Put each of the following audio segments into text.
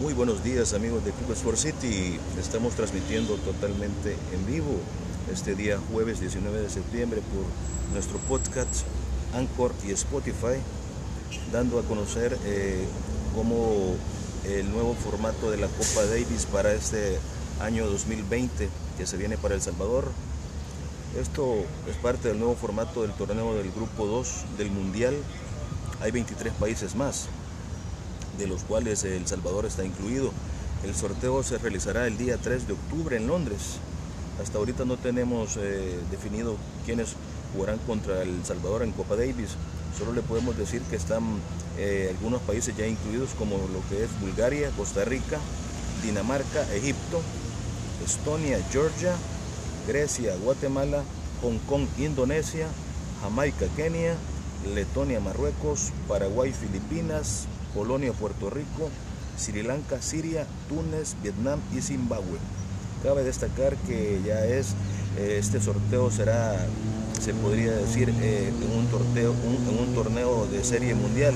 Muy buenos días amigos de Club Sport City. Estamos transmitiendo totalmente en vivo este día jueves 19 de septiembre por nuestro podcast Anchor y Spotify, dando a conocer eh, cómo el nuevo formato de la Copa Davis para este año 2020 que se viene para El Salvador. Esto es parte del nuevo formato del torneo del Grupo 2 del Mundial. Hay 23 países más de los cuales El Salvador está incluido. El sorteo se realizará el día 3 de octubre en Londres. Hasta ahorita no tenemos eh, definido quiénes jugarán contra El Salvador en Copa Davis. Solo le podemos decir que están eh, algunos países ya incluidos como lo que es Bulgaria, Costa Rica, Dinamarca, Egipto, Estonia, Georgia, Grecia, Guatemala, Hong Kong, Indonesia, Jamaica, Kenia, Letonia, Marruecos, Paraguay, Filipinas, Polonia, Puerto Rico, Sri Lanka, Siria, Túnez, Vietnam y Zimbabue. Cabe destacar que ya es, eh, este sorteo será, se podría decir, eh, en, un torneo, en un torneo de serie mundial,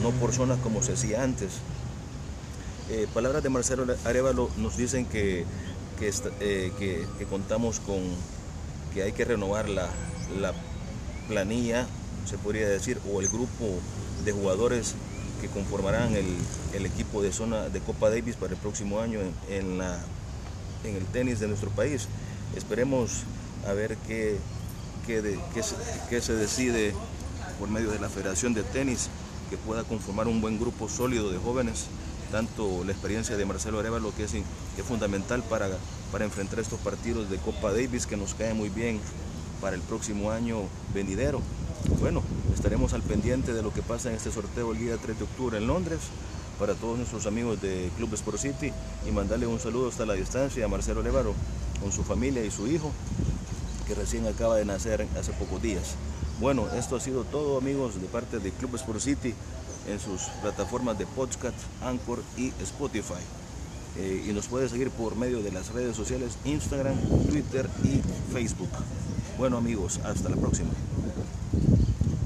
no por zonas como se hacía antes. Eh, palabras de Marcelo Arevalo nos dicen que, que, contamos con que hay que renovar la, la planilla, se podría decir, o el grupo de jugadores que conformarán el, equipo de zona de Copa Davis para el próximo año en, la, en el tenis de nuestro país. Esperemos a ver qué, qué, se, decide por medio de la Federación de Tenis, que pueda conformar un buen grupo sólido de jóvenes, tanto la experiencia de Marcelo Arevalo, que es, es fundamental para, para enfrentar estos partidos de Copa Davis, que nos cae muy bien para el próximo año venidero. Bueno, estaremos al pendiente de lo que pasa en este sorteo el día 3 de octubre en Londres para todos nuestros amigos de Club Sport City y mandarle un saludo hasta la distancia a Marcelo Levaro con su familia y su hijo que recién acaba de nacer hace pocos días. Bueno, esto ha sido todo amigos de parte de Club Sport City en sus plataformas de podcast, Anchor y Spotify. Eh, y nos puede seguir por medio de las redes sociales Instagram, Twitter y Facebook. Bueno amigos, hasta la próxima.